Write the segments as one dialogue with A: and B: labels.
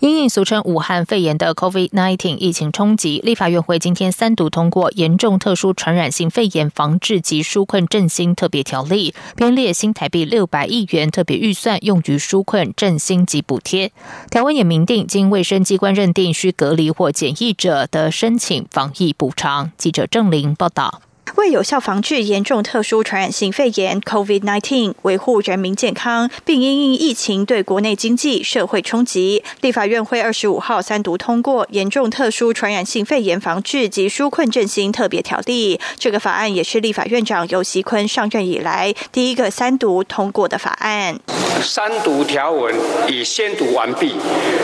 A: 因应俗称武汉肺炎的 COVID-19 疫情冲击，立法院会今天三读通过《严重特殊传染性肺炎防治及纾困振兴特别条例》，编列新台币六百亿元特别预算用于纾困振兴及补贴。条文也明定，经卫生机关认定需隔离或检疫者的申请防疫补偿。记者郑玲报道。
B: 为有效防治严重特殊传染性肺炎 （COVID-19），维护人民健康，并因应疫情对国内经济社会冲击，立法院会二十五号三读通过《严重特殊传染性肺炎防治及纾困振兴特别条例》。这个法案也是立法院长尤锡坤上任以来第一个三读通过的法案。
C: 三读条文已宣读完毕，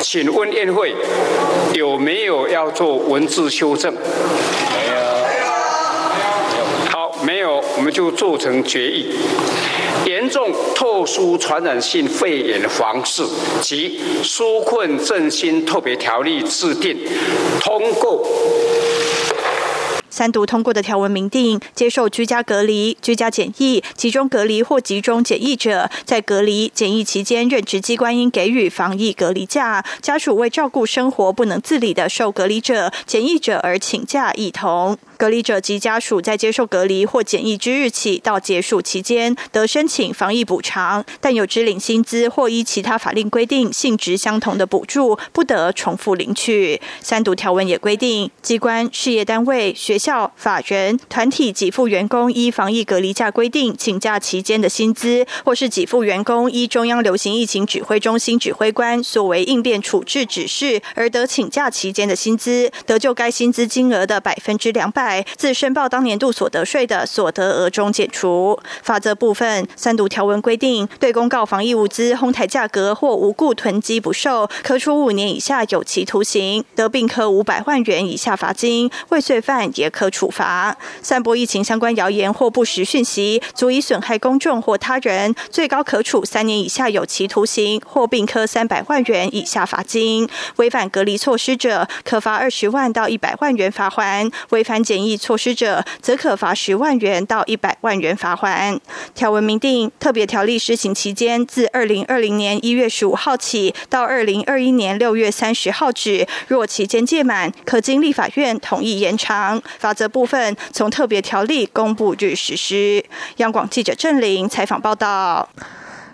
C: 请问院会有没有要做文字修正？就做成决议。严重特殊传染性肺炎防治及纾困振兴特别条例制定通过。
B: 三读通过的条文明定，接受居家隔离、居家检疫、集中隔离或集中检疫者，在隔离检疫期间，任职机关应给予防疫隔离假。家属为照顾生活不能自理的受隔离者、检疫者而请假，一同。隔离者及家属在接受隔离或检疫之日起到结束期间，得申请防疫补偿，但有支领薪资或依其他法令规定性质相同的补助，不得重复领取。三读条文也规定，机关、事业单位、学校、法人、团体给付员工依防疫隔离假规定请假期间的薪资，或是给付员工依中央流行疫情指挥中心指挥官所为应变处置指示而得请假期间的薪资，得就该薪资金额的百分之两百。在自申报当年度所得税的所得额中减除。法则部分，三读条文规定，对公告防疫物资哄抬价格或无故囤积不售，可处五年以下有期徒刑，得并科五百万元以下罚金；未遂犯也可处罚。散播疫情相关谣言或不实讯息，足以损害公众或他人，最高可处三年以下有期徒刑或并科三百万元以下罚金。违反隔离措施者，可罚二十万到一百万元罚款；违反检检疫措施者，则可罚十万元到一百万元罚款。条文明定，特别条例施行期间，自二零二零年一月十五号起到二零二一年六月三十号止，若期间届满，可经立法院同意延长。法则部分，从特别条例公布日实施。央广记者郑玲采访报道。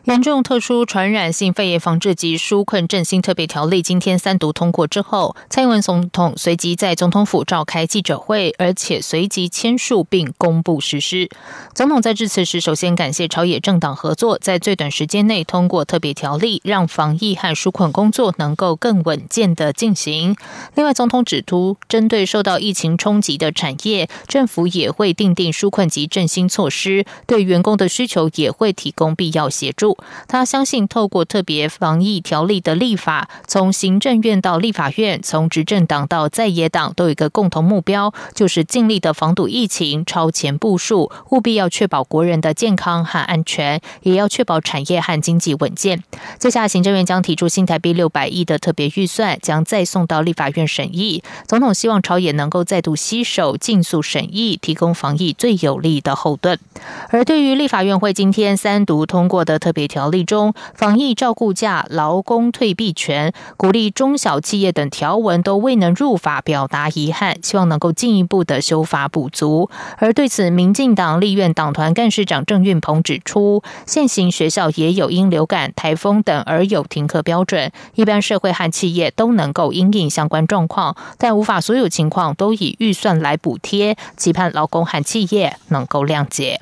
A: 严重特殊传染性肺炎防治及纾困振兴特别条例今天三读通过之后，蔡英文总统随即在总统府召开记者会，而且随即签署并公布实施。总统在致辞时，首先感谢朝野政党合作，在最短时间内通过特别条例，让防疫和纾困工作能够更稳健的进行。另外，总统指出，针对受到疫情冲击的产业，政府也会订定纾困及振兴措施，对员工的需求也会提供必要协助。他相信，透过特别防疫条例的立法，从行政院到立法院，从执政党到在野党，都有一个共同目标，就是尽力的防堵疫情，超前部署，务必要确保国人的健康和安全，也要确保产业和经济稳健。接下，行政院将提出新台币六百亿的特别预算，将再送到立法院审议。总统希望朝野能够再度携手，尽速审议，提供防疫最有力的后盾。而对于立法院会今天三读通过的特别条例中，防疫照顾假、劳工退避权、鼓励中小企业等条文都未能入法，表达遗憾，希望能够进一步的修法补足。而对此，民进党立院党团干事长郑运鹏指出，现行学校也有因流感、台风等而有停课标准，一般社会和企业都能够因应相关状况，但无法所有情况都以预算来补贴，期盼劳工和企业能够谅解。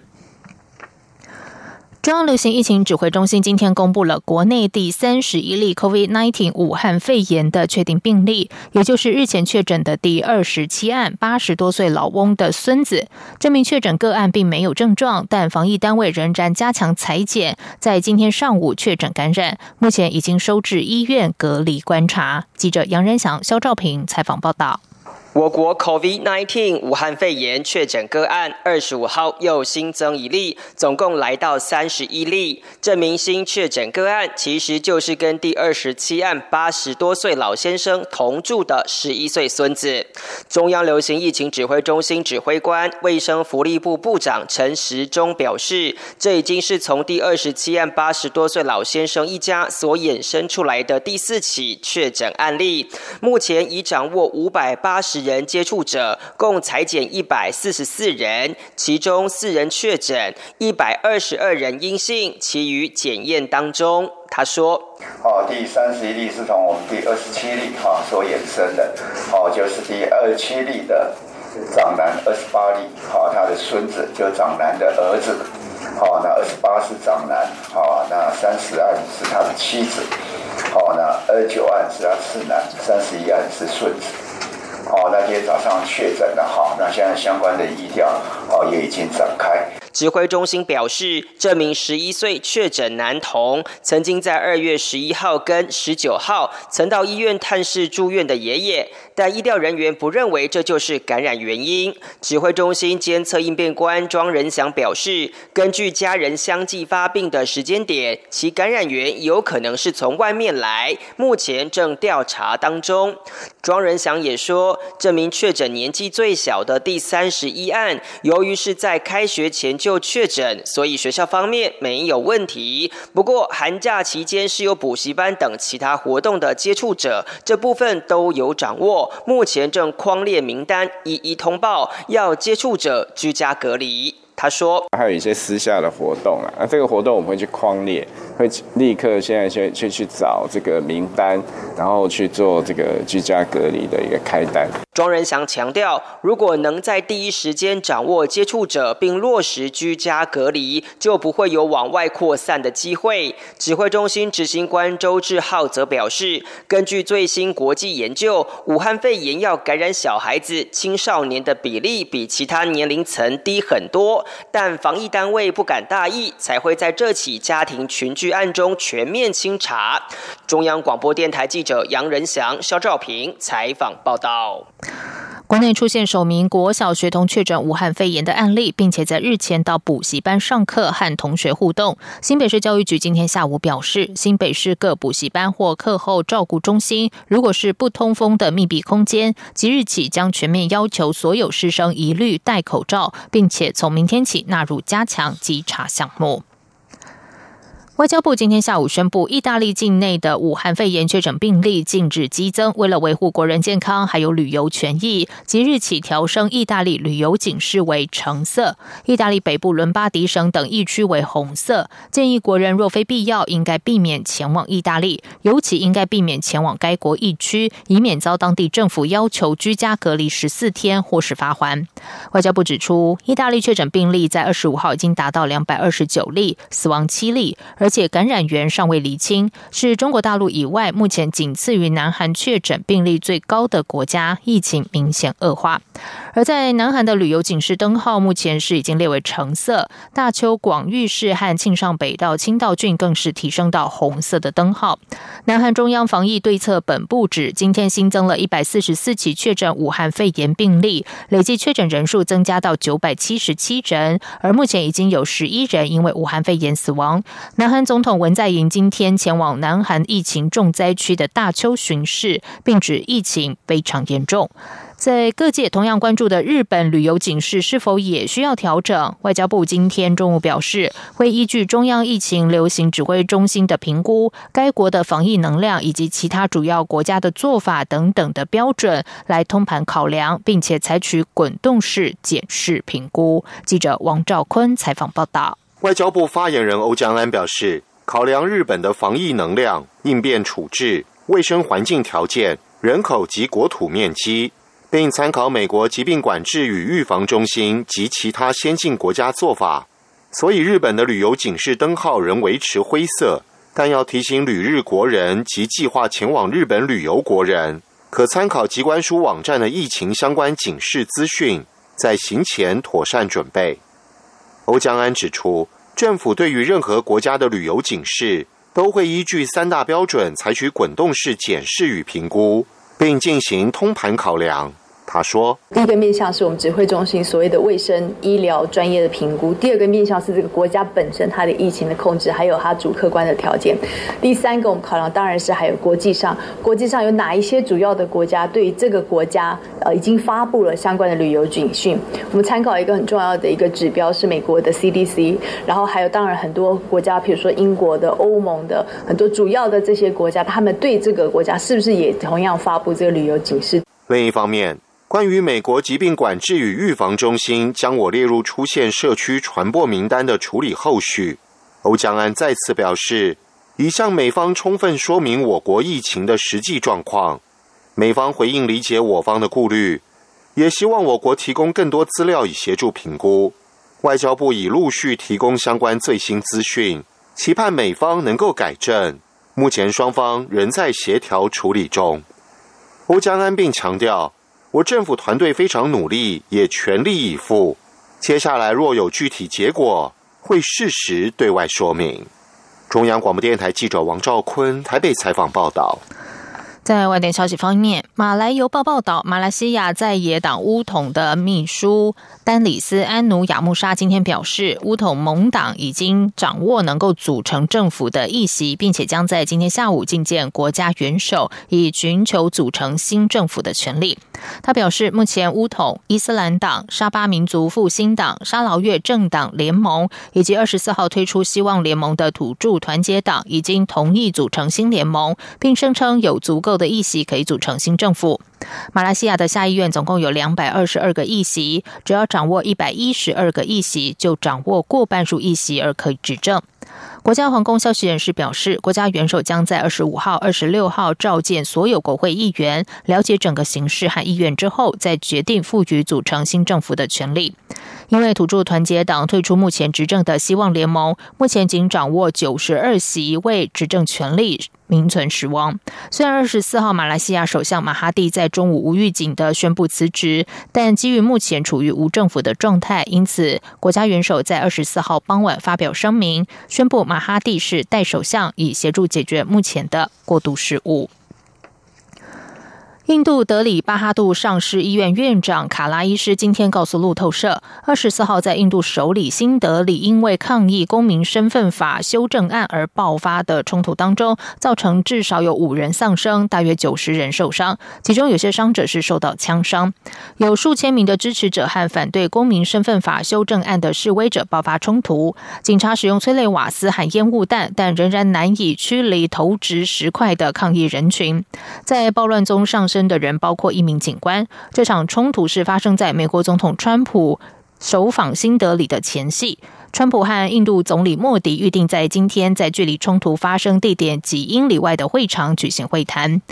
A: 中央流行疫情指挥中心今天公布了国内第三十一例 COVID-19 武汉肺炎的确定病例，也就是日前确诊的第二十七案八十多岁老翁的孙子。这名确诊个案并没有症状，但防疫单位仍然加强裁剪，在今天上午确诊感染，目前已经收治医院隔离观察。记者杨仁祥、肖兆平采访报道。
D: 我国 COVID-19 武汉肺炎确诊个案二十五号又新增一例，总共来到三十一例。这名新确诊个案其实就是跟第二十七案八十多岁老先生同住的十一岁孙子。中央流行疫情指挥中心指挥官、卫生福利部部长陈时中表示，这已经是从第二十七案八十多岁老先生一家所衍生出来的第四起确诊案例，目前已掌握五百八十。人接触者共裁减一百四十四人，其中四人确诊，一百二十二人阴性，其余检验当中。他说：“
E: 哦，第三十一例是从我们第二十七例哈所衍生的，哦，就是第二十七例的长男二十八例，好，他的孙子就长男的儿子，好，那二十八是长男，好，那三十案是他的妻子，好，那二十九案是他次男，三十一案是孙子。”哦，那天早上确诊的哈，那现在相关的医调哦也已经展开。
D: 指挥中心表示，这名十一岁确诊男童曾经在二月十一号跟十九号曾到医院探视住院的爷爷，但医调人员不认为这就是感染原因。指挥中心监测应变官庄仁祥表示，根据家人相继发病的时间点，其感染源有可能是从外面来，目前正调查当中。庄仁祥也说，这名确诊年纪最小的第三十一案，由于是在开学前就就确诊，所以学校方面没有问题。不过寒假期间是有补习班等其他活动的接触者，这部分都有掌握。目前正框列名单，一一通报，要接触者居家隔离。他说：“
F: 还有一些私下的活动啊，那这个活动我们会去框列，会立刻现在先去去找这个名单，然后去做这个居家隔离的一个开单。”
D: 庄仁祥强调，如果能在第一时间掌握接触者并落实居家隔离，就不会有往外扩散的机会。指挥中心执行官周志浩则表示，根据最新国际研究，武汉肺炎要感染小孩子、青少年的比例比其他年龄层低很多，但防疫单位不敢大意，才会在这起家庭群聚案中全面清查。中央广播电台记者者杨仁祥、肖兆平采访报道。
A: 国内出现首名国小学童确诊武汉肺炎的案例，并且在日前到补习班上课和同学互动。新北市教育局今天下午表示，新北市各补习班或课后照顾中心，如果是不通风的密闭空间，即日起将全面要求所有师生一律戴口罩，并且从明天起纳入加强稽查项目。外交部今天下午宣布，意大利境内的武汉肺炎确诊病例禁止激增。为了维护国人健康还有旅游权益，即日起调升意大利旅游警示为橙色，意大利北部伦巴第省等疫区为红色。建议国人若非必要，应该避免前往意大利，尤其应该避免前往该国疫区，以免遭当地政府要求居家隔离十四天或是罚还。外交部指出，意大利确诊病例在二十五号已经达到两百二十九例，死亡七例，而而且感染源尚未厘清，是中国大陆以外目前仅次于南韩确诊病例最高的国家，疫情明显恶化。而在南韩的旅游警示灯号目前是已经列为橙色，大邱广域市和庆尚北道清道郡更是提升到红色的灯号。南韩中央防疫对策本部指，今天新增了一百四十四起确诊武汉肺炎病例，累计确诊人数增加到九百七十七人，而目前已经有十一人因为武汉肺炎死亡。南韩。总统文在寅今天前往南韩疫情重灾区的大邱巡视，并指疫情非常严重。在各界同样关注的日本旅游警示是否也需要调整？外交部今天中午表示，会依据中央疫情流行指挥中心的评估，该国的防疫能量以及其他主要国家的做法等等的标准来通盘考量，并且采取滚动式检视评估。记者王兆坤采访报道。
G: 外交部发言人欧江安表示，考量日本的防疫能量、应变处置、卫生环境条件、人口及国土面积，并参考美国疾病管制与预防中心及其他先进国家做法，所以日本的旅游警示灯号仍维持灰色。但要提醒旅日国人及计划前往日本旅游国人，可参考机关署网站的疫情相关警示资讯，在行前妥善准备。欧江安指出，政府对于任何国家的旅游警示，都会依据三大标准采取滚动式检视与评估，并进行通盘考量。他说：“
H: 第一个面向是我们指挥中心所谓的卫生医疗专业的评估，第二个面向是这个国家本身它的疫情的控制，还有它主客观的条件。第三个我们考量当然是还有国际上，国际上有哪一些主要的国家对这个国家呃已经发布了相关的旅游警讯。我们参考一个很重要的一个指标是美国的 CDC，然后还有当然很多国家，比如说英国的、欧盟的很多主要的这些国家，他们对这个国家是不是也同样发布这个旅游警示？
G: 另一方面。关于美国疾病管制与预防中心将我列入出现社区传播名单的处理后续，欧江安再次表示，已向美方充分说明我国疫情的实际状况，美方回应理解我方的顾虑，也希望我国提供更多资料以协助评估。外交部已陆续提供相关最新资讯，期盼美方能够改正。目前双方仍在协调处理中。欧江安并强调。我政府团队非常努力，也全力以赴。接下来若有具体结果，会适时对外说明。中央广播电台记者王兆坤台北采访报道。
A: 在外电消息方面，马来邮报报道，马来西亚在野党乌统的秘书丹里斯安努亚穆沙今天表示，乌统盟党已经掌握能够组成政府的议席，并且将在今天下午觐见国家元首，以寻求组成新政府的权利。他表示，目前乌统、伊斯兰党、沙巴民族复兴党、沙劳越政党联盟以及二十四号推出希望联盟的土著团结党已经同意组成新联盟，并声称有足够。的议席可以组成新政府。马来西亚的下议院总共有两百二十二个议席，只要掌握一百一十二个议席，就掌握过半数议席而可以执政。国家皇宫消息人士表示，国家元首将在二十五号、二十六号召见所有国会议员，了解整个形势和意愿之后，再决定赋予组成新政府的权利。因为土著团结党退出目前执政的希望联盟，目前仅掌握九十二席为执政权力。名存实亡。虽然二十四号马来西亚首相马哈蒂在中午无预警的宣布辞职，但基于目前处于无政府的状态，因此国家元首在二十四号傍晚发表声明，宣布马哈蒂是代首相，以协助解决目前的过渡事务。印度德里巴哈杜上市医院院长卡拉医师今天告诉路透社，二十四号在印度首里新德里因为抗议公民身份法修正案而爆发的冲突当中，造成至少有五人丧生，大约九十人受伤，其中有些伤者是受到枪伤。有数千名的支持者和反对公民身份法修正案的示威者爆发冲突，警察使用催泪瓦斯和烟雾弹，但仍然难以驱离投掷石块的抗议人群。在暴乱中上升的人包括一名警官。这场冲突是发生在美国总统川普首访新德里的前夕。川普和印度总理莫迪预定在今天在距离冲突发生地点几英里外的会场举行会谈。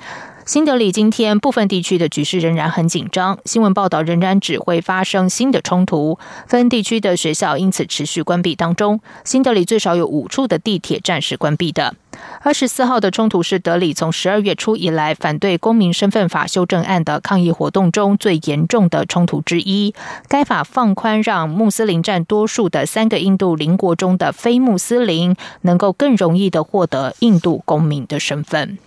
A: 新德里今天部分地区的局势仍然很紧张，新闻报道仍然只会发生新的冲突，分地区的学校因此持续关闭当中。新德里最少有五处的地铁站是关闭的。二十四号的冲突是德里从十二月初以来反对公民身份法修正案的抗议活动中最严重的冲突之一。该法放宽让穆斯林占多数的三个印度邻国中的非穆斯林能够更容易的获得印度公民的身份。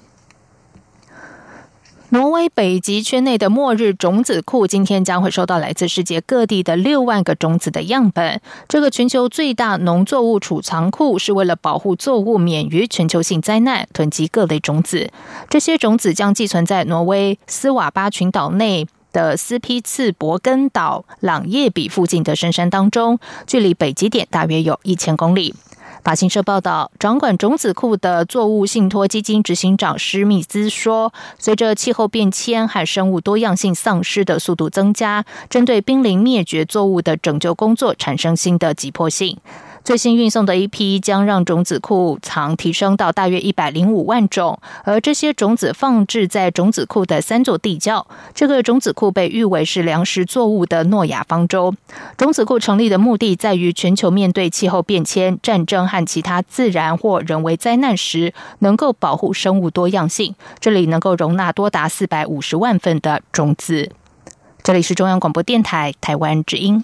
A: 挪威北极圈内的末日种子库今天将会收到来自世界各地的六万个种子的样本。这个全球最大农作物储藏库是为了保护作物免于全球性灾难，囤积各类种子。这些种子将寄存在挪威斯瓦巴群岛内的斯皮茨伯根岛朗叶比附近的深山当中，距离北极点大约有一千公里。法新社报道，掌管种子库的作物信托基金执行长施密斯说：“随着气候变迁和生物多样性丧失的速度增加，针对濒临灭绝作物的拯救工作产生新的急迫性。”最新运送的一批将让种子库藏提升到大约一百零五万种，而这些种子放置在种子库的三座地窖。这个种子库被誉为是粮食作物的诺亚方舟。种子库成立的目的在于全球面对气候变迁、战争和其他自然或人为灾难时，能够保护生物多样性。这里能够容纳多达四百五十万份的种子。这里是中央广播电台台湾之音。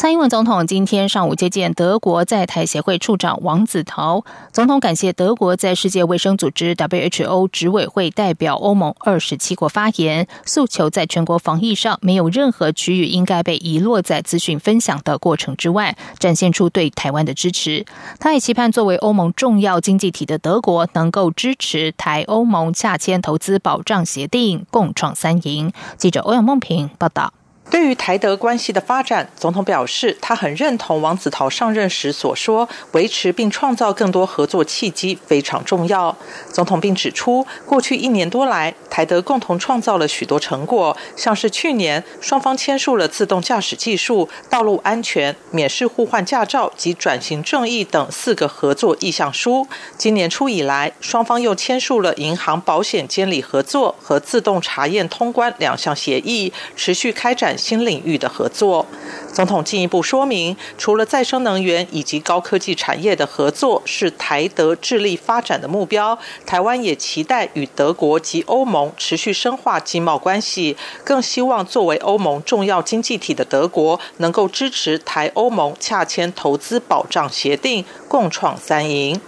A: 蔡英文总统今天上午接见德国在台协会处长王子陶，总统感谢德国在世界卫生组织 WHO 执委会代表欧盟二十七国发言，诉求在全国防疫上没有任何区域应该被遗落在资讯分享的过程之外，展现出对台湾的支持。他也期盼作为欧盟重要经济体的德国能够支持台欧盟洽签投资保障协定，共创三赢。记者欧阳梦平报道。
I: 对于台德关系的发展，总统表示，他很认同王子陶上任时所说，维持并创造更多合作契机非常重要。总统并指出，过去一年多来，台德共同创造了许多成果，像是去年双方签署了自动驾驶技术、道路安全、免试互换驾照及转型正义等四个合作意向书。今年初以来，双方又签署了银行保险监理合作和自动查验通关两项协议，持续开展。新领域的合作，总统进一步说明，除了再生能源以及高科技产业的合作是台德致力发展的目标，台湾也期待与德国及欧盟持续深化经贸关系，更希望作为欧盟重要经济体的德国能够支持台欧盟洽签投资保障协定，共创三赢。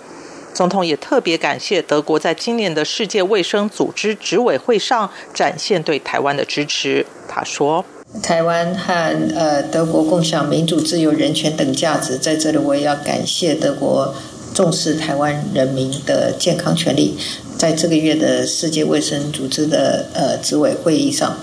I: 总统也特别感谢德国在今年的世界卫生组织执委会上展现对台湾的支持。他说。
J: 台湾和呃德国共享民主、自由、人权等价值，在这里我也要感谢德国重视台湾人民的健康权利。在这个月的世界卫生组织的呃执委会议上，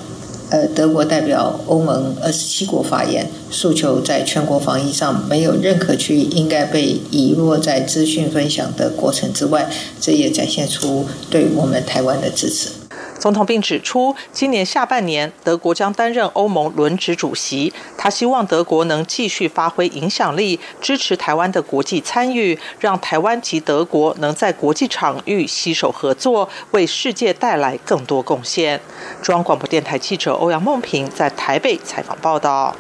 J: 呃德国代表欧盟二十七国发言，诉求在全国防疫上没有任何区域应该被遗落在资讯分享的过程之外，这也展现出对我们台湾的支持。
I: 总统并指出，今年下半年德国将担任欧盟轮值主席。他希望德国能继续发挥影响力，支持台湾的国际参与，让台湾及德国能在国际场域携手合作，为世界带来更多贡献。中央广播电台记者欧阳梦平在台北采访报道。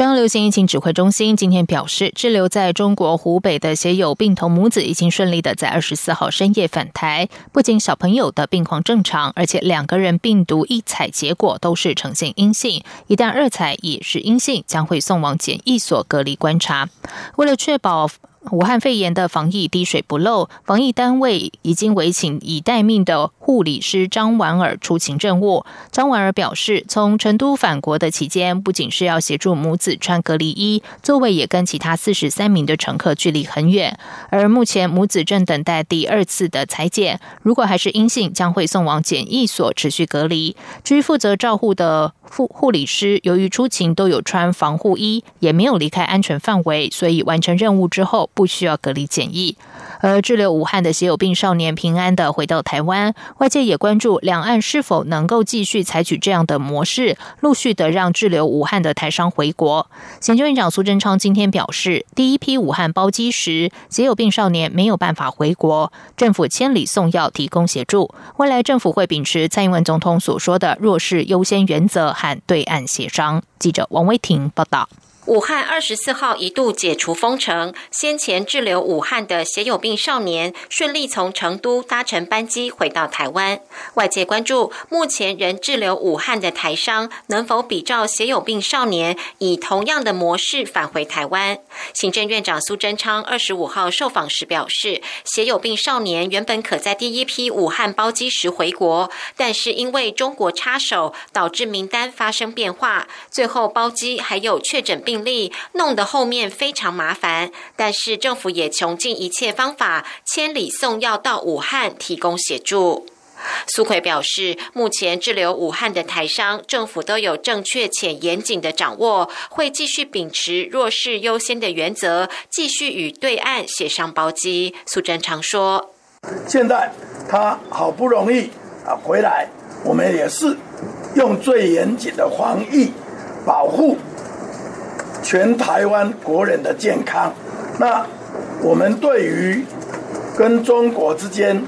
A: 中央流行疫情指挥中心今天表示，滞留在中国湖北的携有病童母子已经顺利的在二十四号深夜返台。不仅小朋友的病况正常，而且两个人病毒一采结果都是呈现阴性。一旦二采也是阴性，将会送往检疫所隔离观察。为了确保。武汉肺炎的防疫滴水不漏，防疫单位已经委请已待命的护理师张婉儿出勤任务。张婉儿表示，从成都返国的期间，不仅是要协助母子穿隔离衣，座位也跟其他四十三名的乘客距离很远。而目前母子正等待第二次的裁剪，如果还是阴性，将会送往检疫所持续隔离。至于负责照护的。护护理师由于出勤都有穿防护衣，也没有离开安全范围，所以完成任务之后不需要隔离检疫。而滞留武汉的血友病少年平安的回到台湾，外界也关注两岸是否能够继续采取这样的模式，陆续的让滞留武汉的台商回国。行政院长苏贞昌今天表示，第一批武汉包机时，血友病少年没有办法回国，政府千里送药提供协助。未来政府会秉持蔡英文总统所说的弱势优先原则，和对岸协商。记者王威婷报道。
K: 武汉二十四号一度解除封城，先前滞留武汉的血友病少年顺利从成都搭乘班机回到台湾。外界关注，目前仍滞留武汉的台商能否比照血友病少年，以同样的模式返回台湾。行政院长苏贞昌二十五号受访时表示，血友病少年原本可在第一批武汉包机时回国，但是因为中国插手，导致名单发生变化，最后包机还有确诊病。力弄得后面非常麻烦，但是政府也穷尽一切方法，千里送药到武汉提供协助。苏奎表示，目前滞留武汉的台商，政府都有正确且严谨的掌握，会继续秉持弱势优先的原则，继续与对岸协商包机。苏贞昌说：“
L: 现在他好不容易啊回来，我们也是用最严谨的防疫保护。”全台湾国人的健康，那我们对于跟中国之间，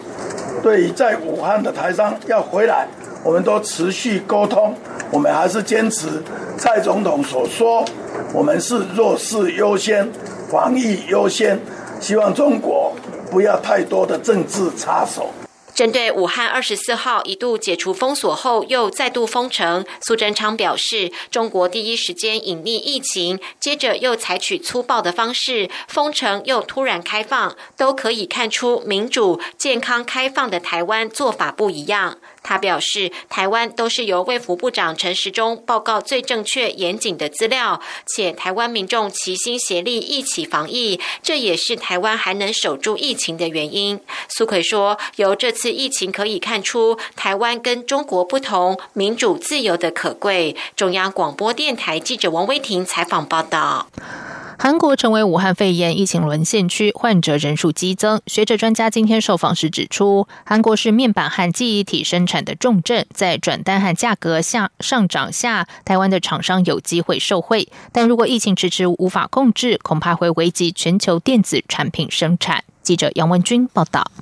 L: 对于在武汉的台商要回来，我们都持续沟通。我们还是坚持蔡总统所说，我们是弱势优先，防疫优先，希望中国不要太多的政治插手。
K: 针对武汉二十四号一度解除封锁后又再度封城，苏贞昌表示，中国第一时间隐匿疫情，接着又采取粗暴的方式封城，又突然开放，都可以看出民主、健康、开放的台湾做法不一样。他表示，台湾都是由卫福部长陈时中报告最正确、严谨的资料，且台湾民众齐心协力一起防疫，这也是台湾还能守住疫情的原因。苏奎说，由这次疫情可以看出，台湾跟中国不同，民主自由的可贵。中央广播电台记者王威婷采访报道。
A: 韩国成为武汉肺炎疫情沦陷区，患者人数激增。学者专家今天受访时指出，韩国是面板和记忆体生产的重镇，在转单和价格下上涨下，台湾的厂商有机会受惠。但如果疫情迟迟无法控制，恐怕会危及全球电子产品生产。记者杨文军报道。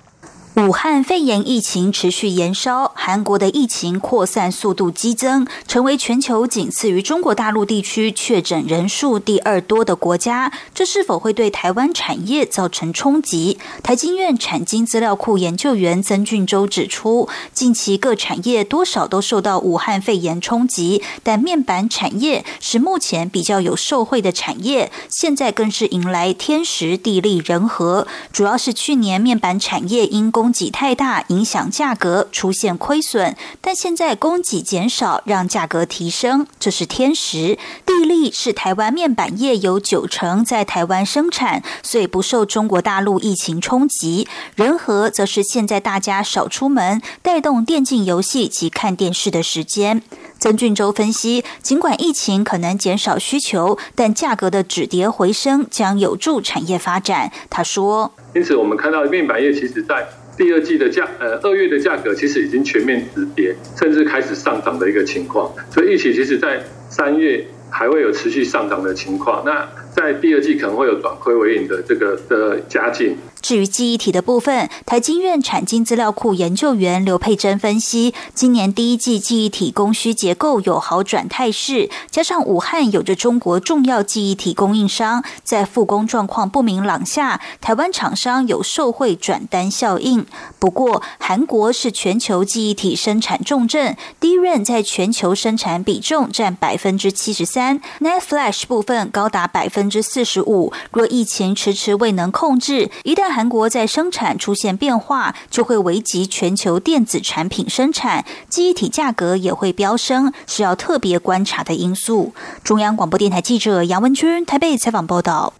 M: 武汉肺炎疫情持续延烧，韩国的疫情扩散速度激增，成为全球仅次于中国大陆地区确诊人数第二多的国家。这是否会对台湾产业造成冲击？台经院产经资料库研究员曾俊洲指出，近期各产业多少都受到武汉肺炎冲击，但面板产业是目前比较有受惠的产业，现在更是迎来天时地利人和。主要是去年面板产业因公供给太大，影响价格出现亏损，但现在供给减少，让价格提升，这是天时。地利是台湾面板业有九成在台湾生产，所以不受中国大陆疫情冲击。人和则是现在大家少出门，带动电竞游戏及看电视的时间。曾俊洲分析，尽管疫情可能减少需求，但价格的止跌回升将有助产业发展。他说：“
N: 因此，我们看到面板业其实在。”第二季的价，呃，二月的价格其实已经全面止跌，甚至开始上涨的一个情况，所以一起其实在三月还会有持续上涨的情况。那在第二季可能会有转亏为盈的这个的加进。
M: 至于记忆体的部分，台经院产经资料库研究员刘佩珍分析，今年第一季记忆体供需结构有好转态势，加上武汉有着中国重要记忆体供应商，在复工状况不明朗下，台湾厂商有受惠转单效应。不过，韩国是全球记忆体生产重镇，DRAM 在全球生产比重占百分之七十三，NAND Flash 部分高达百分分之四十五。若疫情迟迟未能控制，一旦韩国在生产出现变化，就会危及全球电子产品生产，记忆体价格也会飙升，是要特别观察的因素。中央广播电台记者杨文君台北采访报道。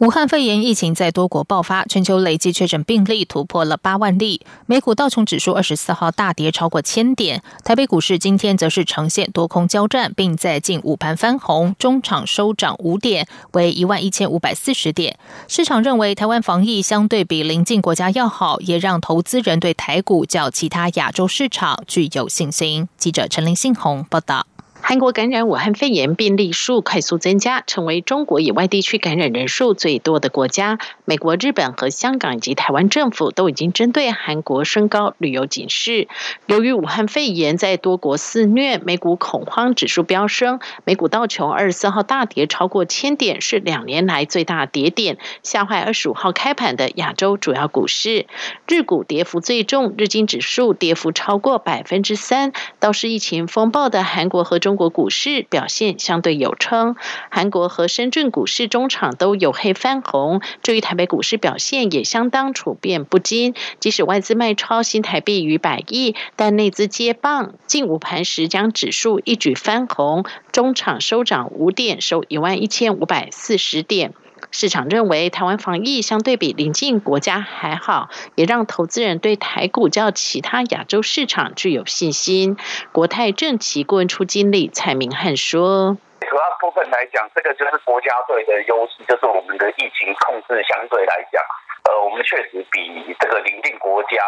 A: 武汉肺炎疫情在多国爆发，全球累计确诊病例突破了八万例。美股道琼指数二十四号大跌超过千点，台北股市今天则是呈现多空交战，并在近午盘翻红，中场收涨五点，为一万一千五百四十点。市场认为台湾防疫相对比邻近国家要好，也让投资人对台股较其他亚洲市场具有信心。记者陈林信宏报道。
O: 韩国感染武汉肺炎病例数快速增加，成为中国以外地区感染人数最多的国家。美国、日本和香港以及台湾政府都已经针对韩国升高旅游警示。由于武汉肺炎在多国肆虐，美股恐慌指数飙升，美股道琼二十四号大跌超过千点，是两年来最大跌点，吓坏二十五号开盘的亚洲主要股市。日股跌幅最重，日经指数跌幅超过百分之三。倒是疫情风暴的韩国和中国股市表现相对有称，韩国和深圳股市中场都有黑翻红。至于台北股市表现也相当处变不惊，即使外资卖超新台币逾百亿，但内资接棒，近午盘时将指数一举翻红，中场收涨五点，收一万一千五百四十点。市场认为台湾防疫相对比邻近国家还好，也让投资人对台股较其他亚洲市场具有信心。国泰正奇顾问处经理蔡明汉说：“
P: 主要部分来讲，这个就是国家队的优势，就是我们的疫情控制相对来讲，呃，我们确实比这个邻近国家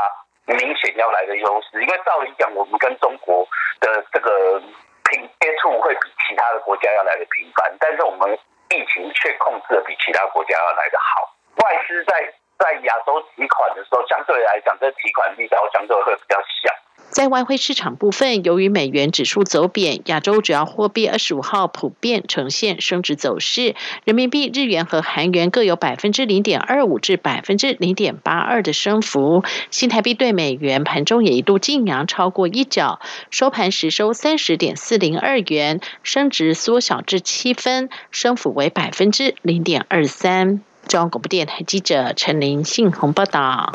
P: 明显要来的优势。因为照理讲，我们跟中国的这个频接触会比其他的国家要来的频繁，但是我们。”疫情却控制的比其他国家要来的好。外资在在亚洲提款的时候，相对来讲，这提款力道相对会比较小。
O: 在外汇市场部分，由于美元指数走贬，亚洲主要货币二十五号普遍呈现升值走势。人民币、日元和韩元各有百分之零点二五至百分之零点八二的升幅。新台币对美元盘中也一度晋阳超过一角，收盘时收三十点四零二元，升值缩小至七分，升幅为百分之零点二三。中央广播电台记者陈林信宏报道。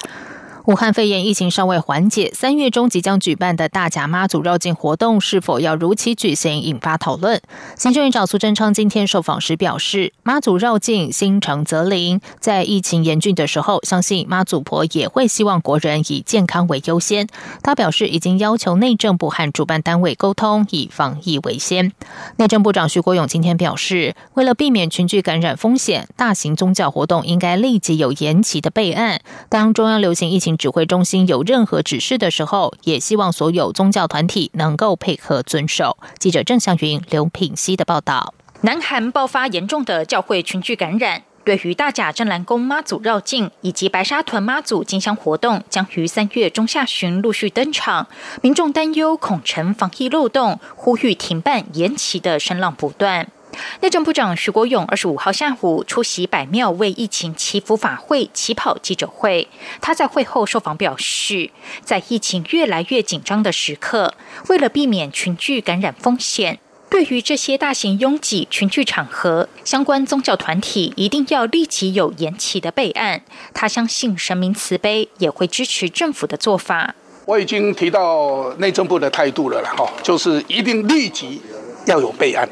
A: 武汉肺炎疫情尚未缓解，三月中即将举办的大甲妈祖绕境活动是否要如期举行，引发讨论。行政院长苏贞昌今天受访时表示，妈祖绕境心诚则灵，在疫情严峻的时候，相信妈祖婆也会希望国人以健康为优先。他表示，已经要求内政部和主办单位沟通，以防疫为先。内政部长徐国勇今天表示，为了避免群聚感染风险，大型宗教活动应该立即有延期的备案。当中央流行疫情指挥中心有任何指示的时候，也希望所有宗教团体能够配合遵守。记者郑向云、刘品熙的报道。
Q: 南韩爆发严重的教会群聚感染，对于大甲镇澜宫妈祖绕境以及白沙屯妈祖进香活动，将于三月中下旬陆续登场。民众担忧恐成防疫漏洞，呼吁停办延期的声浪不断。内政部长徐国勇二十五号下午出席百庙为疫情祈福法会起跑记者会，他在会后受访表示，在疫情越来越紧张的时刻，为了避免群聚感染风险，对于这些大型拥挤群聚场合，相关宗教团体一定要立即有延期的备案。他相信神明慈悲，也会支持政府的做法。
R: 我已经提到内政部的态度了哈，就是一定立即。要有备案，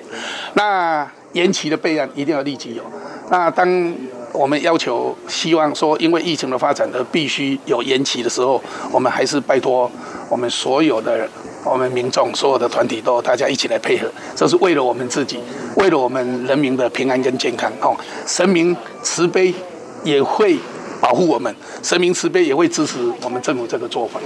R: 那延期的备案一定要立即有。那当我们要求、希望说，因为疫情的发展而必须有延期的时候，我们还是拜托我们所有的我们民众、所有的团体都大家一起来配合，这是为了我们自己，为了我们人民的平安跟健康。哦，神明慈悲也会保护我们，神明慈悲也会支持我们政府这个做法。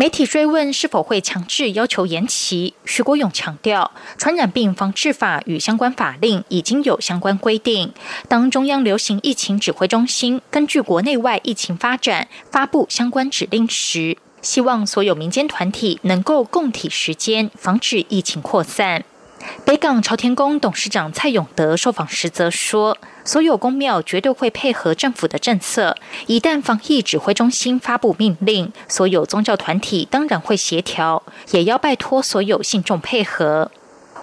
Q: 媒体追问是否会强制要求延期，徐国勇强调，传染病防治法与相关法令已经有相关规定。当中央流行疫情指挥中心根据国内外疫情发展发布相关指令时，希望所有民间团体能够共体时间，防止疫情扩散。北港朝天宫董事长蔡永德受访时则说。所有公庙绝对会配合政府的政策。一旦防疫指挥中心发布命令，所有宗教团体当然会协调，也要拜托所有信众配合。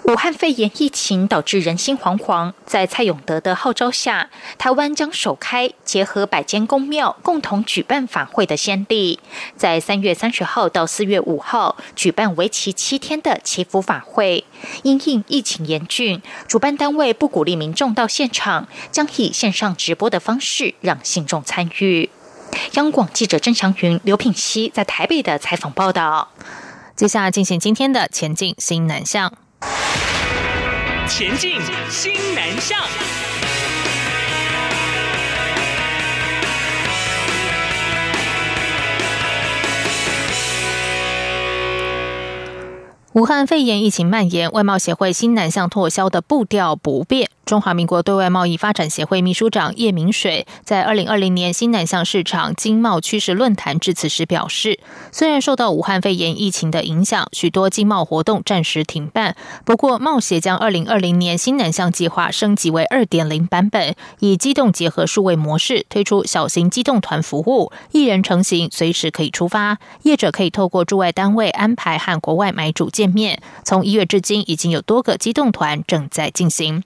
Q: 武汉肺炎疫情导致人心惶惶，在蔡永德的号召下，台湾将首开结合百间公庙共同举办法会的先例，在三月三十号到四月五号举办为期七天的祈福法会。因应疫情严峻，主办单位不鼓励民众到现场，将以线上直播的方式让信众参与。央广记者郑祥云、刘品熙在台北的采访报道。
A: 接下来进行今天的前进新南向。
S: 前进新南向。
A: 武汉肺炎疫情蔓延，外贸协会新南向拓销的步调不变。中华民国对外贸易发展协会秘书长叶明水在二零二零年新南向市场经贸趋势论坛致辞时表示，虽然受到武汉肺炎疫情的影响，许多经贸活动暂时停办，不过贸协将二零二零年新南向计划升级为二点零版本，以机动结合数位模式推出小型机动团服务，一人成行，随时可以出发，业者可以透过驻外单位安排和国外买主见面。从一月至今，已经有多个机动团正在进行。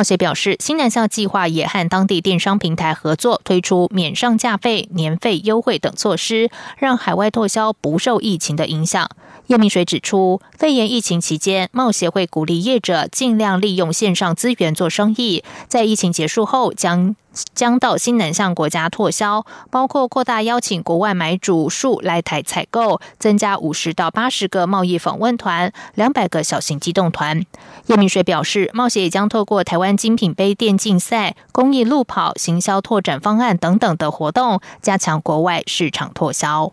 A: 贸协表示，新南向计划也和当地电商平台合作，推出免上架费、年费优惠等措施，让海外拓销不受疫情的影响。叶明水指出，肺炎疫情期间，贸协会鼓励业者尽量利用线上资源做生意，在疫情结束后将。将到新南向国家拓销，包括扩大邀请国外买主数来台采购，增加五十到八十个贸易访问团，两百个小型机动团。叶明水表示，冒险也将透过台湾精品杯电竞赛、公益路跑、行销拓展方案等等的活动，加强国外市场拓销。